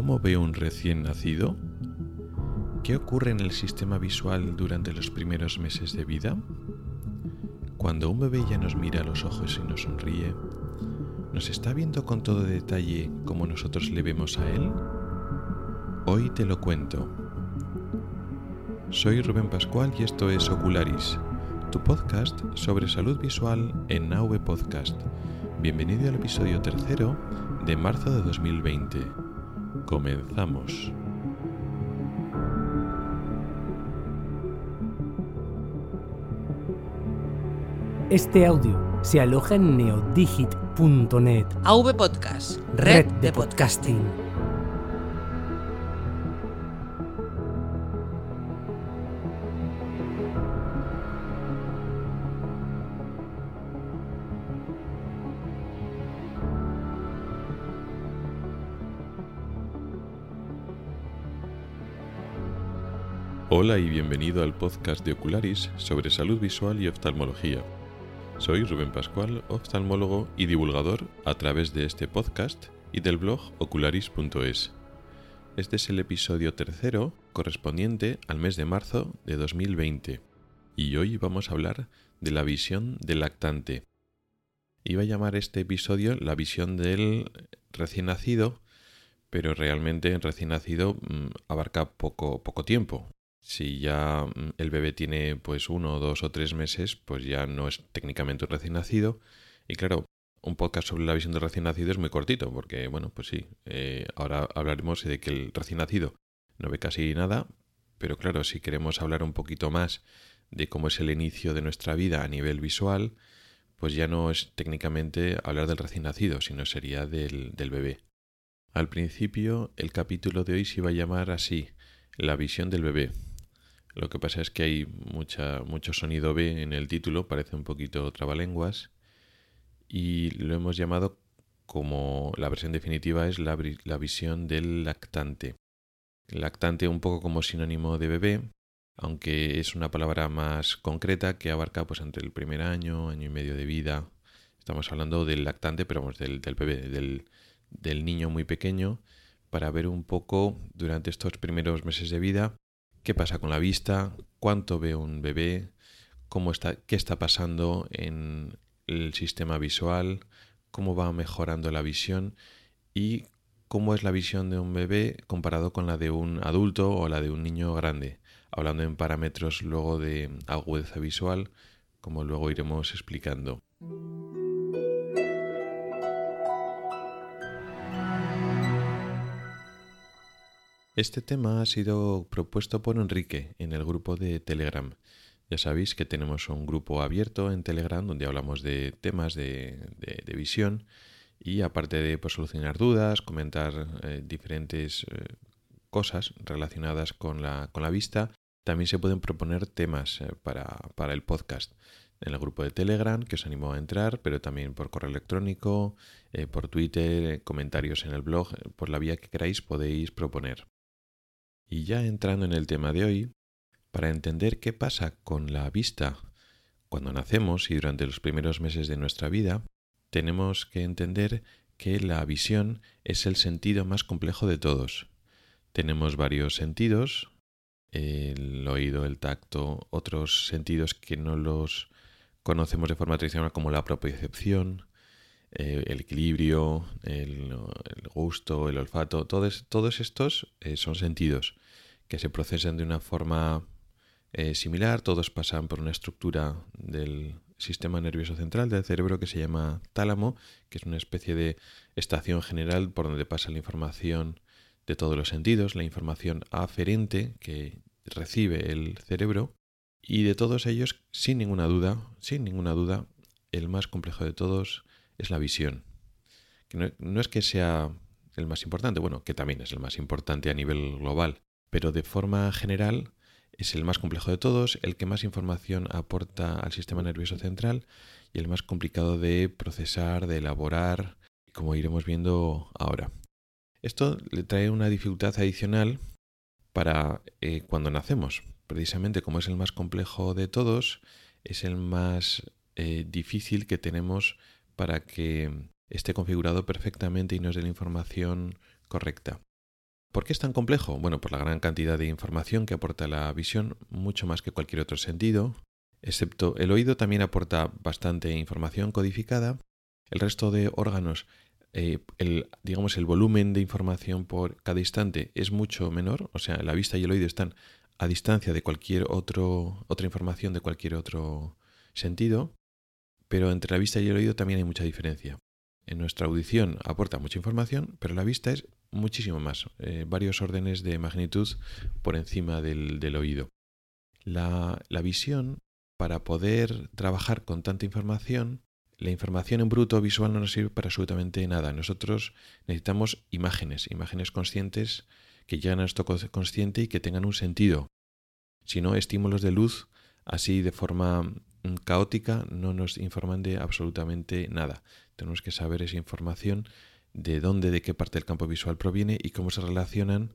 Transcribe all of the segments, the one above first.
¿Cómo ve un recién nacido? ¿Qué ocurre en el sistema visual durante los primeros meses de vida? Cuando un bebé ya nos mira a los ojos y nos sonríe, ¿nos está viendo con todo detalle como nosotros le vemos a él? Hoy te lo cuento. Soy Rubén Pascual y esto es Ocularis, tu podcast sobre salud visual en Naue Podcast. Bienvenido al episodio tercero de marzo de 2020. Comenzamos. Este audio se aloja en neodigit.net, AV Podcast, red de podcasting. Hola y bienvenido al podcast de Ocularis sobre salud visual y oftalmología. Soy Rubén Pascual, oftalmólogo y divulgador a través de este podcast y del blog ocularis.es. Este es el episodio tercero correspondiente al mes de marzo de 2020 y hoy vamos a hablar de la visión del lactante. Iba a llamar este episodio la visión del recién nacido, pero realmente el recién nacido mm, abarca poco, poco tiempo, si ya mm, el bebé tiene pues uno, dos o tres meses, pues ya no es técnicamente un recién nacido. Y claro, un podcast sobre la visión del recién nacido es muy cortito, porque bueno, pues sí, eh, ahora hablaremos de que el recién nacido no ve casi nada, pero claro, si queremos hablar un poquito más de cómo es el inicio de nuestra vida a nivel visual, pues ya no es técnicamente hablar del recién nacido, sino sería del, del bebé. Al principio, el capítulo de hoy se iba a llamar así, la visión del bebé, lo que pasa es que hay mucha, mucho sonido B en el título, parece un poquito trabalenguas, y lo hemos llamado como la versión definitiva es la, la visión del lactante. Lactante un poco como sinónimo de bebé, aunque es una palabra más concreta que abarca pues entre el primer año, año y medio de vida. Estamos hablando del lactante, pero vamos, del, del bebé, del, del niño muy pequeño, para ver un poco durante estos primeros meses de vida qué pasa con la vista, cuánto ve un bebé, qué está pasando en el sistema visual, cómo va mejorando la visión y cómo es la visión de un bebé comparado con la de un adulto o la de un niño grande, hablando en parámetros luego de agudeza visual, como luego iremos explicando. Este tema ha sido propuesto por Enrique en el grupo de Telegram. Ya sabéis que tenemos un grupo abierto en Telegram donde hablamos de temas de, visión y aparte de pues, solucionar dudas, comentar eh, diferentes eh, cosas relacionadas con la, vista, también se pueden proponer temas eh, para el podcast en el grupo de Telegram, que os animo a entrar, pero también por correo electrónico, por Twitter, comentarios en el blog, por la vía que queráis podéis proponer. Y ya entrando en el tema de hoy, para entender qué pasa con la vista cuando nacemos y durante los primeros meses de nuestra vida, tenemos que entender que la visión es el sentido más complejo de todos. Tenemos varios sentidos, el oído, el tacto, otros sentidos que no los conocemos de forma tradicional como la propiocepción, eh, el equilibrio, el, gusto, el olfato, todos, todos estos eh, son sentidos que se procesan de una forma eh, similar, todos pasan por una estructura del sistema nervioso central del cerebro que se llama tálamo, que es una especie de estación general por donde pasa la información de todos los sentidos, la información aferente que recibe el cerebro, y de todos ellos, sin ninguna duda, sin ninguna duda, el más complejo de todos es la visión. Que no, es que sea el más importante, bueno, que también es el más importante a nivel global, pero de forma general es el más complejo de todos, el que más información aporta al sistema nervioso central y el más complicado de procesar, de elaborar, como iremos viendo ahora. Esto le trae una dificultad adicional para eh, cuando nacemos. Precisamente como es el más complejo de todos, es el más eh, difícil que tenemos para que esté configurado perfectamente y nos dé la información correcta. ¿Por qué es tan complejo? Bueno, por la gran cantidad de información que aporta la visión, mucho más que cualquier otro sentido, excepto el oído también aporta bastante información codificada. El resto de órganos, eh, el, digamos, el volumen de información por cada instante es mucho menor, o sea, la vista y el oído están a distancia de cualquier otro, otra información de cualquier otro sentido, pero entre la vista y el oído también hay mucha diferencia. En nuestra audición aporta mucha información, pero la vista es muchísimo más, eh, varios órdenes de magnitud por encima del, oído. La, la, visión para poder trabajar con tanta información, la información en bruto visual no nos sirve para absolutamente nada. Nosotros necesitamos imágenes, imágenes conscientes que lleguen a nuestro consciente y que tengan un sentido. Si no, estímulos de luz así de forma caótica no nos informan de absolutamente nada. Tenemos que saber esa información de dónde, de qué parte del campo visual proviene y cómo se relacionan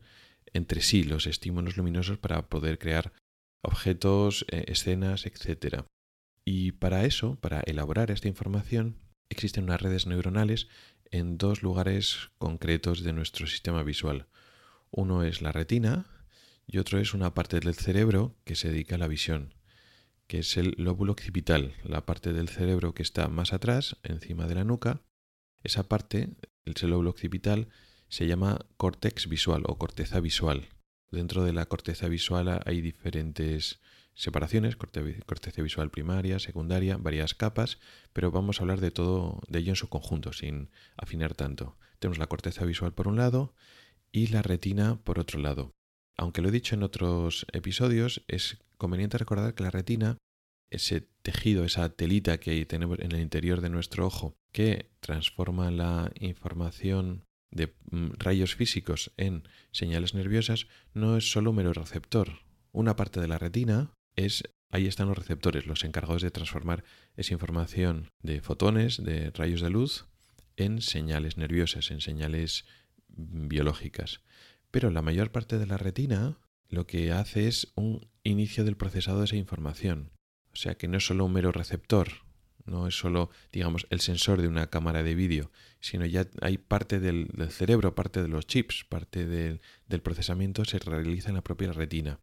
entre sí los estímulos luminosos para poder crear objetos, eh, escenas, etc. Y para eso, para elaborar esta información, existen unas redes neuronales en dos lugares concretos de nuestro sistema visual. Uno es la retina y otro es una parte del cerebro que se dedica a la visión, que es el lóbulo occipital, la parte del cerebro que está más atrás, encima de la nuca. Esa parte, el lóbulo occipital, se llama córtex visual o corteza visual. Dentro de la corteza visual hay diferentes separaciones, corteza visual primaria, secundaria, varias capas, pero vamos a hablar de todo de ello en su conjunto, sin afinar tanto. Tenemos la corteza visual por un lado y la retina por otro lado. Aunque lo he dicho en otros episodios, es conveniente recordar que la retina, ese tejido, esa telita que tenemos en el interior de nuestro ojo, que transforma la información de mm, rayos físicos en señales nerviosas no es solo un mero receptor. Una parte de la retina es ahí están los receptores, los encargados de transformar esa información de fotones, de rayos de luz, en señales nerviosas, en señales mm, biológicas. Pero la mayor parte de la retina lo que hace es un inicio del procesado de esa información. O sea que no es solo un mero receptor, no es solo, digamos, el sensor de una cámara de vídeo, sino ya hay parte del, cerebro, parte de los chips, parte del, procesamiento se realiza en la propia retina.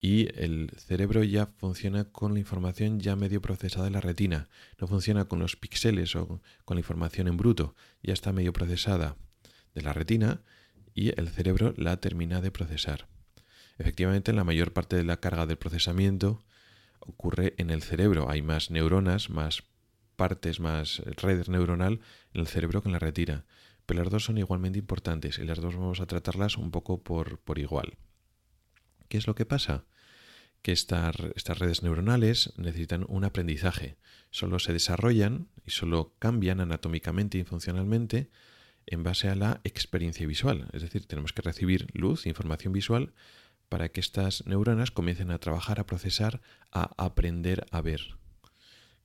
Y el cerebro ya funciona con la información ya medio procesada en la retina. No funciona con los píxeles o con la información en bruto. Ya está medio procesada de la retina y el cerebro la termina de procesar. Efectivamente, la mayor parte de la carga del procesamiento ocurre en el cerebro. Hay más neuronas, más partes, más redes neuronal en el cerebro que la retina. Pero las dos son igualmente importantes y las dos vamos a tratarlas un poco por, por igual. ¿Qué es lo que pasa? Que estas, estas redes neuronales necesitan un aprendizaje. Solo se desarrollan y solo cambian anatómicamente y funcionalmente en base a la experiencia visual. Es decir, tenemos que recibir luz, información visual, para que estas neuronas comiencen a trabajar, a procesar, a aprender a ver.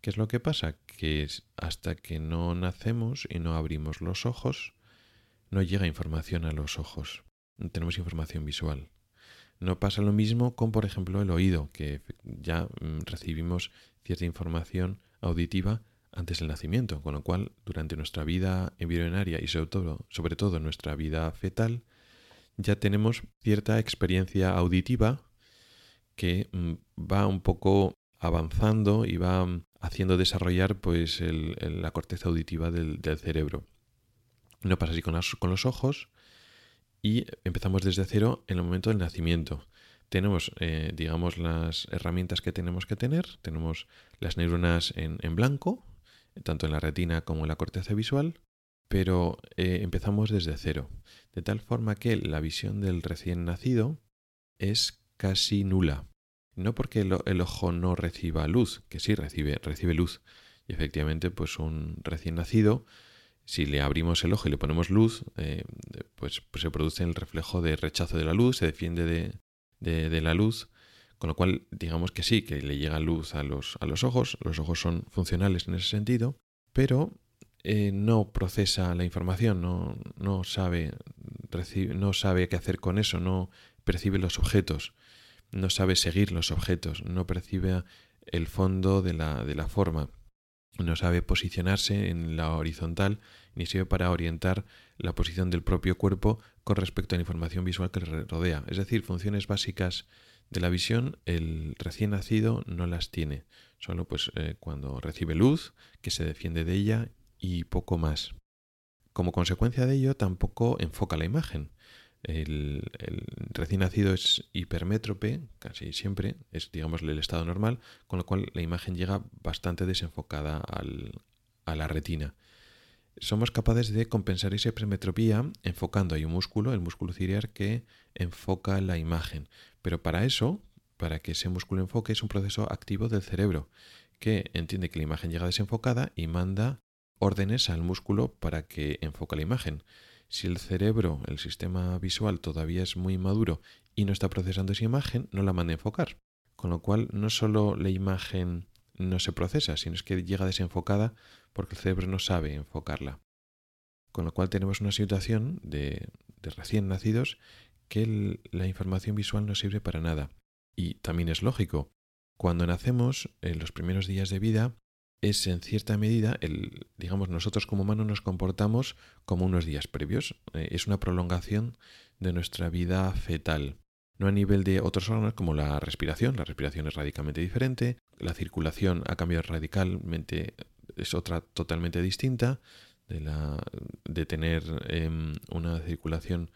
¿Qué es lo que pasa? Que hasta que no nacemos y no abrimos los ojos, no llega información a los ojos. No tenemos información visual. No pasa lo mismo con, por ejemplo, el oído, que ya mm, recibimos cierta información auditiva antes del nacimiento, con lo cual durante nuestra vida embrionaria y sobre todo, sobre nuestra vida fetal, ya tenemos cierta experiencia auditiva que mm, va un poco avanzando y va mm, haciendo desarrollar pues la corteza auditiva del, cerebro. No pasa así con, los ojos y empezamos desde cero en el momento del nacimiento. Tenemos, eh, digamos, las herramientas que tenemos que tener. Tenemos las neuronas en blanco, tanto en la retina como en la corteza visual pero eh, empezamos desde cero, de tal forma que la visión del recién nacido es casi nula. No porque el, ojo no reciba luz, que sí recibe, recibe luz. Y efectivamente, pues un recién nacido, si le abrimos el ojo y le ponemos luz, eh, pues, pues, se produce el reflejo de rechazo de la luz, se defiende de, de, la luz, con lo cual digamos que sí, que le llega luz a los, a los ojos, los ojos son funcionales en ese sentido, pero eh, no procesa la información, no, no, sabe, no sabe qué hacer con eso, no percibe los objetos, no sabe seguir los objetos, no percibe el fondo de la, de la forma. no sabe posicionarse en la horizontal ni sirve para orientar la posición del propio cuerpo con respecto a la información visual que le rodea. Es decir, funciones básicas de la visión el recién nacido no las tiene. Solo pues eh, cuando recibe luz, que se defiende de ella y poco más. Como consecuencia de ello tampoco enfoca la imagen. El, recién nacido es hipermétrope, casi siempre, es digamos el estado normal, con lo cual la imagen llega bastante desenfocada a la retina. Somos capaces de compensar esa hipermetropía enfocando hay un músculo, el músculo ciliar, que enfoca la imagen. Pero para eso, para que ese músculo enfoque, es un proceso activo del cerebro, que entiende que la imagen llega desenfocada y manda órdenes al músculo para que enfoque la imagen. Si el cerebro, el sistema visual todavía es muy maduro y no está procesando esa imagen, no la manda a enfocar. Con lo cual no solo la imagen no se procesa, sino es que llega desenfocada porque el cerebro no sabe enfocarla. Con lo cual tenemos una situación de, recién nacidos que la información visual no sirve para nada. Y también es lógico. Cuando nacemos, en los primeros días de vida, es en cierta medida, el, digamos, nosotros como humanos nos comportamos como unos días previos. Eh, es una prolongación de nuestra vida fetal. No a nivel de otros órganos como la respiración, la respiración es radicalmente diferente, la circulación ha cambiado radicalmente, es otra totalmente distinta, de, la, de tener em, una circulación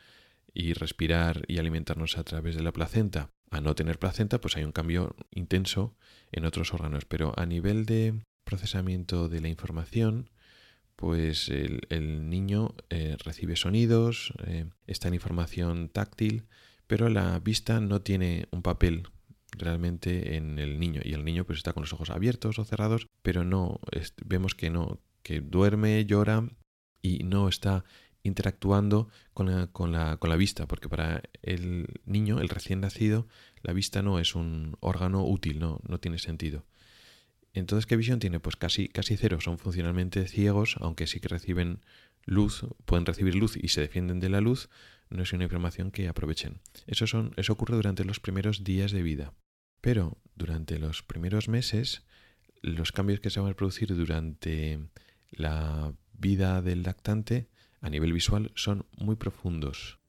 y respirar y alimentarnos a través de la placenta a no tener placenta, pues hay un cambio intenso en otros órganos. Pero a nivel de procesamiento de la información, pues el, niño eh, recibe sonidos, eh, está en información táctil, pero la vista no tiene un papel realmente en el niño y el niño pues está con los ojos abiertos o cerrados, pero no vemos que no que duerme, llora y no está interactuando con la, con, la, con la, vista, porque para el niño, el recién nacido, la vista no es un órgano útil, no, no tiene sentido. Entonces, ¿qué visión tiene? Pues casi, casi cero. Son funcionalmente ciegos, aunque sí que reciben luz, pueden recibir luz y se defienden de la luz, no es una información que aprovechen. Eso, son, eso ocurre durante los primeros días de vida. Pero durante los primeros meses, los cambios que se van a producir durante la vida del lactante a nivel visual son muy profundos.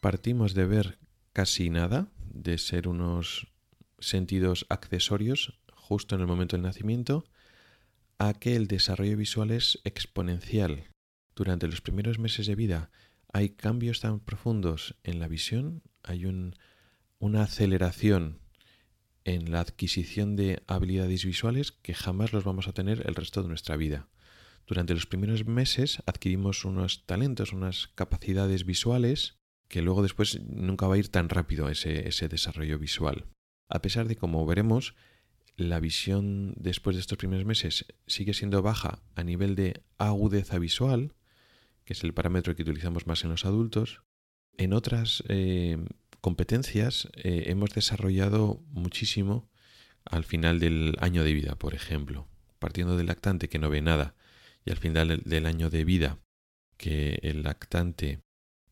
partimos de ver casi nada, de ser unos sentidos accesorios justo en el momento del nacimiento, a que el desarrollo visual es exponencial. Durante los primeros meses de vida hay cambios tan profundos en la visión, hay una aceleración en la adquisición de habilidades visuales que jamás los vamos a tener el resto de nuestra vida. Durante los primeros meses adquirimos unos talentos, unas capacidades visuales que luego después nunca va a ir tan rápido ese, ese desarrollo visual. A pesar de, como veremos, la visión después de estos primeros meses sigue siendo baja a nivel de agudeza visual, que es el parámetro que utilizamos más en los adultos, en otras eh, competencias eh, hemos desarrollado muchísimo al final del año de vida, por ejemplo. Partiendo del lactante que no ve nada y al final del año de vida que el lactante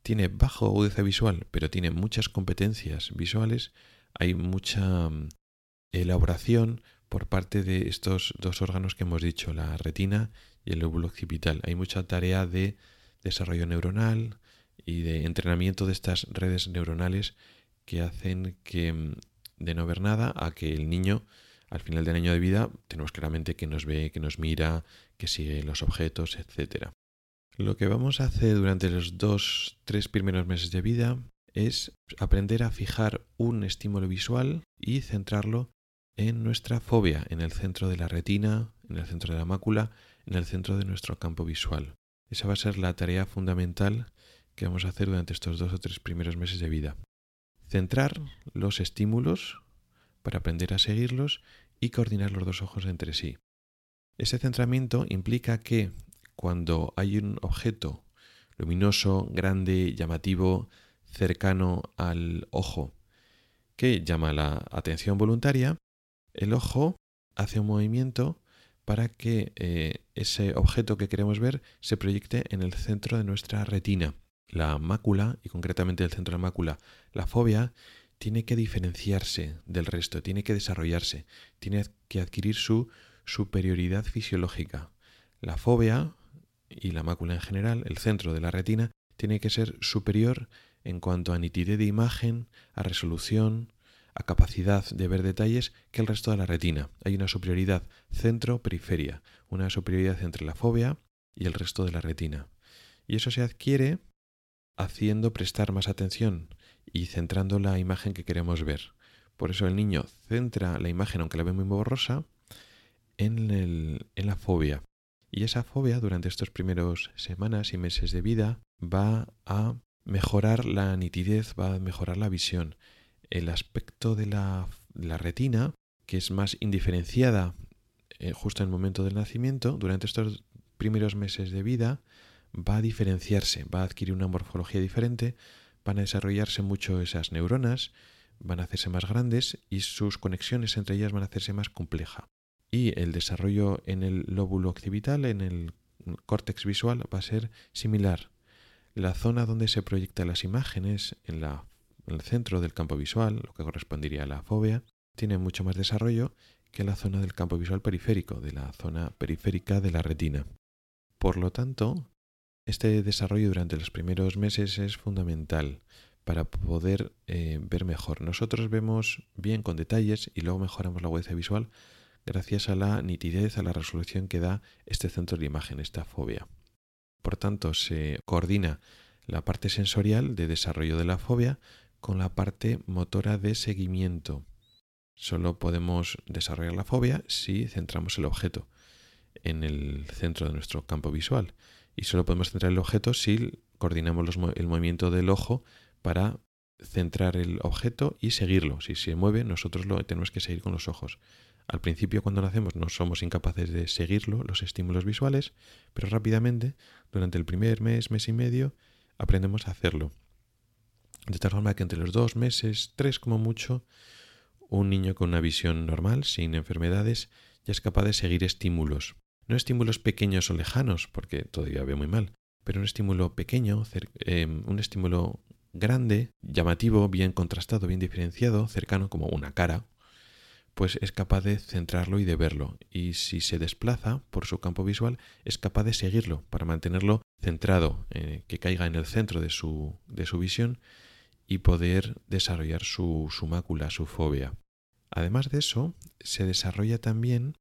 tiene bajo agudeza visual, pero tiene muchas competencias visuales, hay mucha mm, elaboración por parte de estos dos órganos que hemos dicho, la retina y el lóbulo occipital. Hay mucha tarea de desarrollo neuronal y de entrenamiento de estas redes neuronales que hacen que mm, de no ver nada a que el niño al final del año de vida tenemos claramente que nos ve, que nos mira, que sigue los objetos, etcétera. Lo que vamos a hacer durante los dos, tres primeros meses de vida es aprender a fijar un estímulo visual y centrarlo en nuestra fobia, en el centro de la retina, en el centro de la mácula, en el centro de nuestro campo visual. Esa va a ser la tarea fundamental que vamos a hacer durante estos dos o tres primeros meses de vida. Centrar los estímulos para aprender a seguirlos y coordinar los dos ojos entre sí. Ese centramiento implica que cuando hay un objeto luminoso, grande, llamativo, cercano al ojo, que llama la atención voluntaria, el ojo hace un movimiento para que eh, ese objeto que queremos ver se proyecte en el centro de nuestra retina. La mácula, y concretamente el centro de la mácula, la fobia, tiene que diferenciarse del resto, tiene que desarrollarse, tiene que adquirir su superioridad fisiológica. La fobia y la mácula en general, el centro de la retina, tiene que ser superior en cuanto a nitidez de imagen, a resolución, a capacidad de ver detalles que el resto de la retina. Hay una superioridad centro-periferia, una superioridad entre la fobia y el resto de la retina. Y eso se adquiere haciendo prestar más atención y centrando la imagen que queremos ver. Por eso el niño centra la imagen, aunque la ve muy borrosa, en, el, en la fobia. Y esa fobia durante estos primeros semanas y meses de vida va a mejorar la nitidez, va a mejorar la visión. El aspecto de la, retina, que es más indiferenciada eh, justo en el momento del nacimiento, durante estos primeros meses de vida, va a diferenciarse, va a adquirir una morfología diferente, van a desarrollarse mucho esas neuronas, van a hacerse más grandes y sus conexiones entre ellas van a hacerse más compleja. Y el desarrollo en el lóbulo occipital, en el córtex visual, va a ser similar. La zona donde se proyectan las imágenes, en, la, el centro del campo visual, lo que correspondería a la fobia, tiene mucho más desarrollo que la zona del campo visual periférico, de la zona periférica de la retina. Por lo tanto, este desarrollo durante los primeros meses es fundamental para poder eh, ver mejor. Nosotros vemos bien con detalles y luego mejoramos la agudeza visual gracias a la nitidez, a la resolución que da este centro de imagen, esta fobia. Por tanto, se coordina la parte sensorial de desarrollo de la fobia con la parte motora de seguimiento. Solo podemos desarrollar la fobia si centramos el objeto en el centro de nuestro campo visual y solo podemos centrar el objeto si coordinamos el movimiento del ojo para centrar el objeto y seguirlo. Si se mueve, nosotros lo tenemos que seguir con los ojos. Al principio, cuando nacemos, no somos incapaces de seguirlo, los estímulos visuales, pero rápidamente, durante el primer mes, mes y medio, aprendemos a hacerlo. De tal forma que entre los dos meses, tres como mucho, un niño con una visión normal, sin enfermedades, ya es capaz de seguir estímulos. No estímulos pequeños o lejanos, porque todavía ve muy mal, pero un estímulo pequeño, em, un estímulo grande, llamativo, bien contrastado, bien diferenciado, cercano como una cara, pues es capaz de centrarlo y de verlo. Y si se desplaza por su campo visual, es capaz de seguirlo para mantenerlo centrado, eh, que caiga en el centro de su, de su visión y poder desarrollar su, su mácula, su fobia. Además de eso, se desarrolla también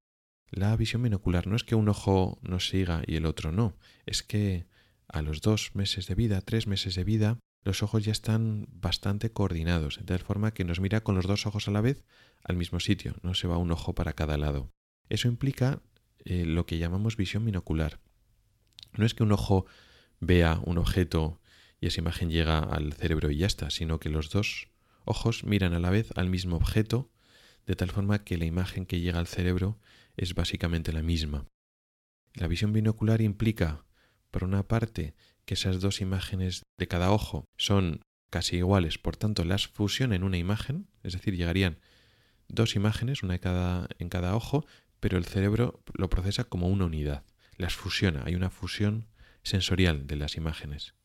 la visión binocular no es que un ojo nos siga y el otro no, es que a los dos meses de vida, tres meses de vida, los ojos ya están bastante coordinados, de tal forma que nos mira con los dos ojos a la vez al mismo sitio, no se va un ojo para cada lado. Eso implica eh, lo que llamamos visión binocular. No es que un ojo vea un objeto y esa imagen llega al cerebro y ya está, sino que los dos ojos miran a la vez al mismo objeto, de tal forma que la imagen que llega al cerebro es básicamente la misma. La visión binocular implica, por una parte, que esas dos imágenes de cada ojo son casi iguales, por tanto las fusiona en una imagen, es decir, llegarían dos imágenes, una cada, en cada ojo, pero el cerebro lo procesa como una unidad, las fusiona, hay una fusión sensorial de las imágenes.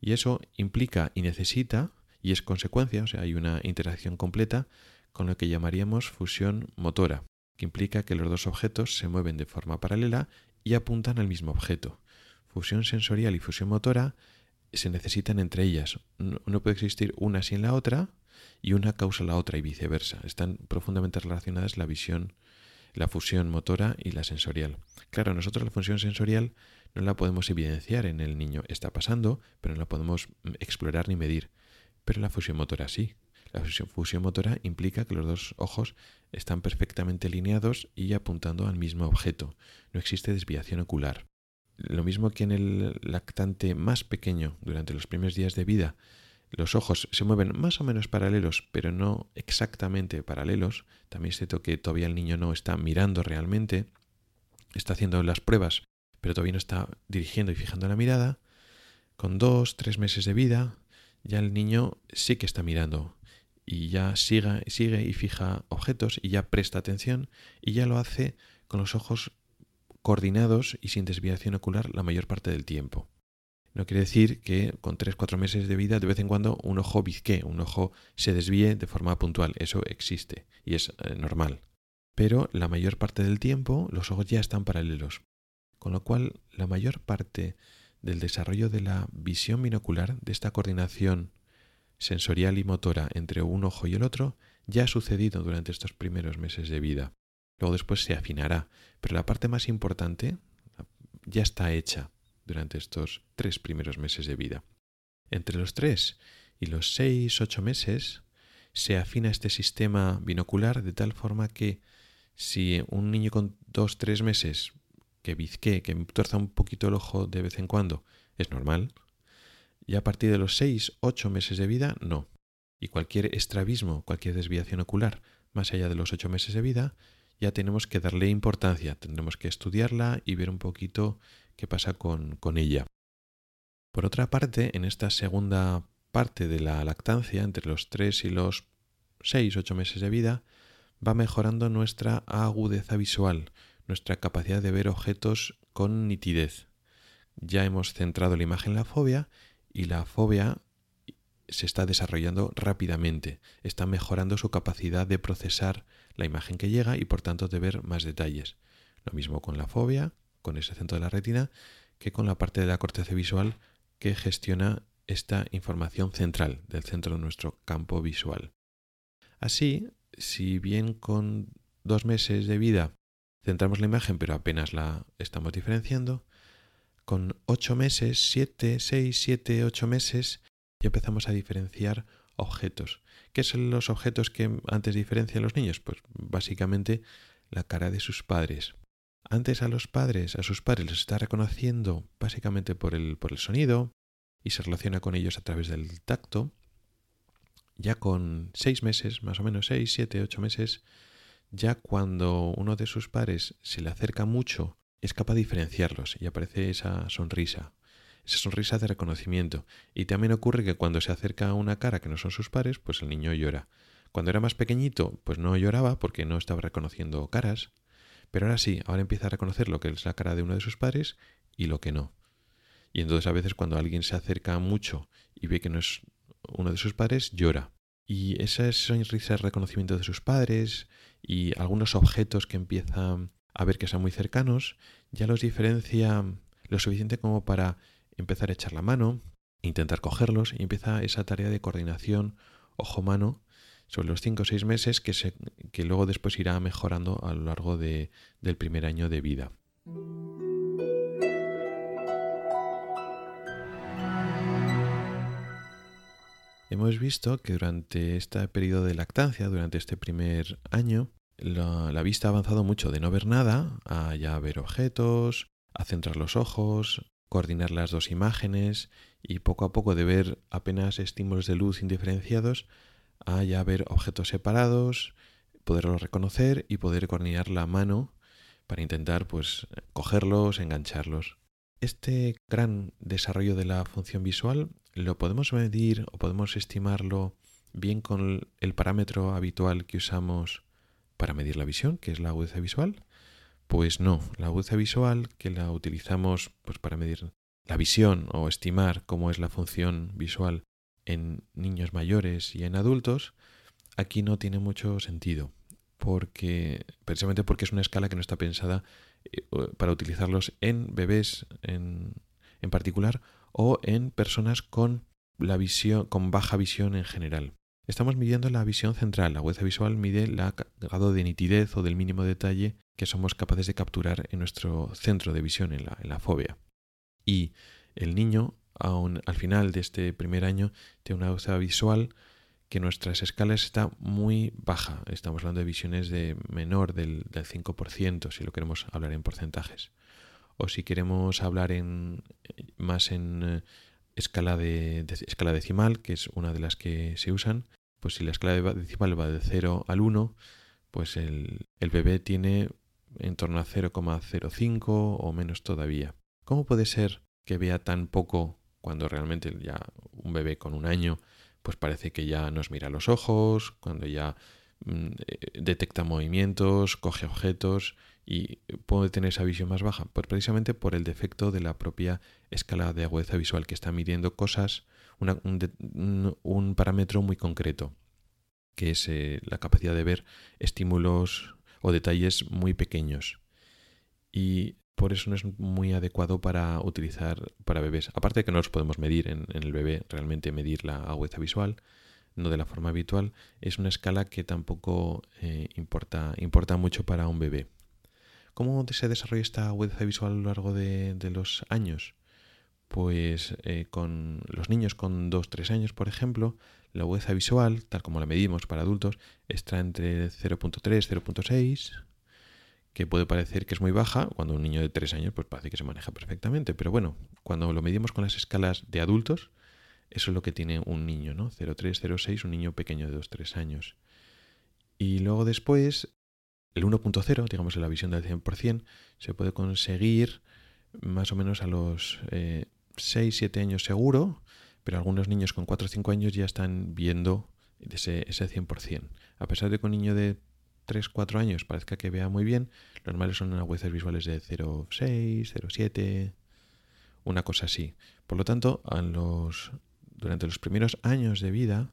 Y eso implica y necesita, y es consecuencia, o sea, hay una interacción completa con lo que llamaríamos fusión motora, que implica que los dos objetos se mueven de forma paralela y apuntan al mismo objeto. Fusión sensorial y fusión motora se necesitan entre ellas. No, puede existir una sin la otra y una causa la otra y viceversa. Están profundamente relacionadas la visión, la fusión motora y la sensorial. Claro, nosotros la función sensorial no la podemos evidenciar en el niño. Está pasando, pero no la podemos mm, explorar ni medir. Pero la fusión motora sí. La fusión motora implica que los dos ojos están perfectamente alineados y apuntando al mismo objeto. No existe desviación ocular. Lo mismo que en el lactante más pequeño, durante los primeros días de vida, los ojos se mueven más o menos paralelos, pero no exactamente paralelos. También es cierto que todavía el niño no está mirando realmente, está haciendo las pruebas, pero todavía no está dirigiendo y fijando la mirada. Con dos, tres meses de vida, ya el niño sí que está mirando y ya sigue, sigue y fija objetos y ya presta atención y ya lo hace con los ojos coordinados y sin desviación ocular la mayor parte del tiempo. No quiere decir que con 3-4 meses de vida de vez en cuando un ojo bizque, un ojo se desvíe de forma puntual. Eso existe y es eh, normal. Pero la mayor parte del tiempo los ojos ya están paralelos. Con lo cual la mayor parte del desarrollo de la visión binocular, de esta coordinación sensorial y motora entre un ojo y el otro, ya ha sucedido durante estos primeros meses de vida. Luego después se afinará, pero la parte más importante ya está hecha durante estos tres primeros meses de vida. Entre los tres y los seis, ocho meses se afina este sistema binocular de tal forma que si un niño con dos, tres meses que bizque, que tuerza un poquito el ojo de vez en cuando, es normal, y a partir de los seis, ocho meses de vida, no. Y cualquier estrabismo, cualquier desviación ocular más allá de los ocho meses de vida, ya tenemos que darle importancia, tendremos que estudiarla y ver un poquito qué pasa con, con ella. Por otra parte, en esta segunda parte de la lactancia, entre los 3 y los 6, 8 meses de vida, va mejorando nuestra agudeza visual, nuestra capacidad de ver objetos con nitidez. Ya hemos centrado la imagen en la fobia y la fobia se está desarrollando rápidamente, está mejorando su capacidad de procesar la imagen que llega y por tanto de ver más detalles. Lo mismo con la fobia, con ese centro de la retina, que con la parte de la corteza visual que gestiona esta información central del centro de nuestro campo visual. Así, si bien con dos meses de vida centramos la imagen pero apenas la estamos diferenciando, con ocho meses, siete, seis, siete, ocho meses, ya empezamos a diferenciar objetos. ¿Qué son los objetos que antes diferencian los niños? Pues básicamente la cara de sus padres. Antes a los padres, a sus padres los está reconociendo básicamente por el, por el sonido y se relaciona con ellos a través del tacto. Ya con seis meses, más o menos seis, siete, ocho meses, ya cuando uno de sus padres se le acerca mucho, es capaz de diferenciarlos y aparece esa sonrisa esa sonrisa de reconocimiento. Y también ocurre que cuando se acerca a una cara que no son sus pares, pues el niño llora. Cuando era más pequeñito, pues no lloraba porque no estaba reconociendo caras, pero ahora sí, ahora empieza a reconocer lo que es la cara de uno de sus padres y lo que no. Y entonces a veces cuando alguien se acerca mucho y ve que no es uno de sus padres, llora. Y esa sonrisa de reconocimiento de sus padres y algunos objetos que empieza a ver que son muy cercanos, ya los diferencia lo suficiente como para empezar a echar la mano, intentar cogerlos y empieza esa tarea de coordinación ojo-mano sobre los 5 o 6 meses que, se, que luego después irá mejorando a lo largo de, del primer año de vida. Hemos visto que durante este periodo de lactancia, durante este primer año, la, vista ha avanzado mucho de no ver nada a ya ver objetos, a centrar los ojos, coordinar las dos imágenes y poco a poco de ver apenas estímulos de luz indiferenciados a ya ver objetos separados, poderlos reconocer y poder coordinar la mano para intentar pues cogerlos, engancharlos. Este gran desarrollo de la función visual lo podemos medir o podemos estimarlo bien con el parámetro habitual que usamos para medir la visión, que es la agudeza visual, pues no, la agudeza visual, que la utilizamos pues, para medir la visión o estimar cómo es la función visual en niños mayores y en adultos, aquí no tiene mucho sentido, porque precisamente porque es una escala que no está pensada para utilizarlos en bebés en, en particular o en personas con la visión con baja visión en general. Estamos midiendo la visión central. La agudeza visual mide el grado de nitidez o del mínimo detalle que somos capaces de capturar en nuestro centro de visión, en la, fobia. Y el niño, aún al final de este primer año, tiene una agudeza visual que nuestras escalas está muy baja. Estamos hablando de visiones de menor del, 5%, si lo queremos hablar en porcentajes. O si queremos hablar en, más en eh, escala, de, escala decimal, que es una de las que se usan, pues si la escala decimal va de 0 al 1, pues el, el bebé tiene en torno a 0,05 o menos todavía. ¿Cómo puede ser que vea tan poco cuando realmente ya un bebé con un año pues parece que ya nos mira los ojos, cuando ya mm, eh, detecta movimientos, coge objetos y puede tener esa visión más baja, pues precisamente por el defecto de la propia escala de agudeza visual que está midiendo cosas, un, parámetro muy concreto, que es eh, la capacidad de ver estímulos o detalles muy pequeños. Y por eso no es muy adecuado para utilizar para bebés. Aparte de que no los podemos medir en, el bebé, realmente medir la agudeza visual, no de la forma habitual, es una escala que tampoco eh, importa, importa mucho para un bebé. ¿Cómo se desarrolla esta agudeza visual a lo largo de, los años? Pues eh, con los niños con 2-3 años, por ejemplo, la agudeza visual, tal como la medimos para adultos, está entre 0.3 0.6 que puede parecer que es muy baja, cuando un niño de 3 años pues parece que se maneja perfectamente, pero bueno, cuando lo medimos con las escalas de adultos, eso es lo que tiene un niño, ¿no? 0,3, 0,6, un niño pequeño de 2-3 años. Y luego después, el 1.0, digamos en la visión del 100%, se puede conseguir más o menos a los 6-7 eh, años seguro, pero algunos niños con 4 o 5 años ya están viendo ese, ese 100%. A pesar de que un niño de 3, 4 años parezca que vea muy bien, los normales son agudezas visuales de 0,6, 0,7, una cosa así. Por lo tanto, durante los primeros años de vida,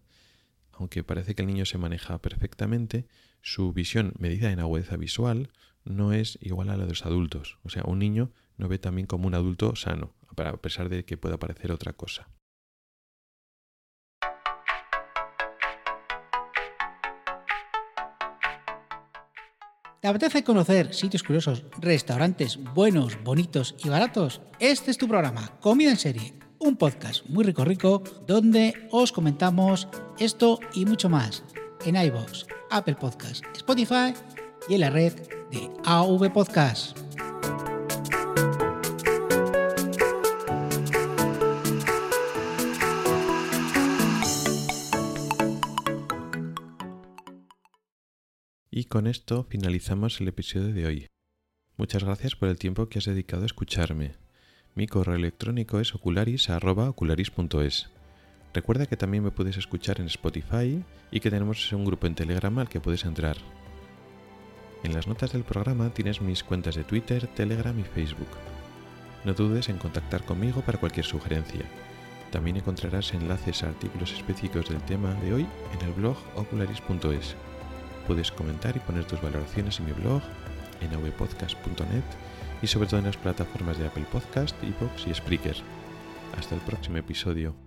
aunque parece que el niño se maneja perfectamente, su visión medida en agudeza visual no es igual a la de los adultos. O sea, un niño no ve también como un adulto sano, a pesar de que pueda parecer otra cosa. ¿Te apetece conocer sitios curiosos, restaurantes buenos, bonitos y baratos? Este es tu programa, Comida en Serie, un podcast muy rico rico donde os comentamos esto y mucho más en iVoox, Apple Podcasts, Spotify y en la red de AV Podcast. Y con esto finalizamos el episodio de hoy. Muchas gracias por el tiempo que has dedicado a escucharme. Mi correo electrónico es ocularis.ocularis.es. Recuerda que también me puedes escuchar en Spotify y que tenemos un grupo en Telegram al que puedes entrar. En las notas del programa tienes mis cuentas de Twitter, Telegram y Facebook. No dudes en contactar conmigo para cualquier sugerencia. También encontrarás enlaces a artículos específicos del tema de hoy en el blog ocularis.es. Puedes comentar y poner tus valoraciones en mi blog, en avpodcast.net y sobre todo en las plataformas de Apple Podcast, Evox y Spreaker. Hasta el próximo episodio.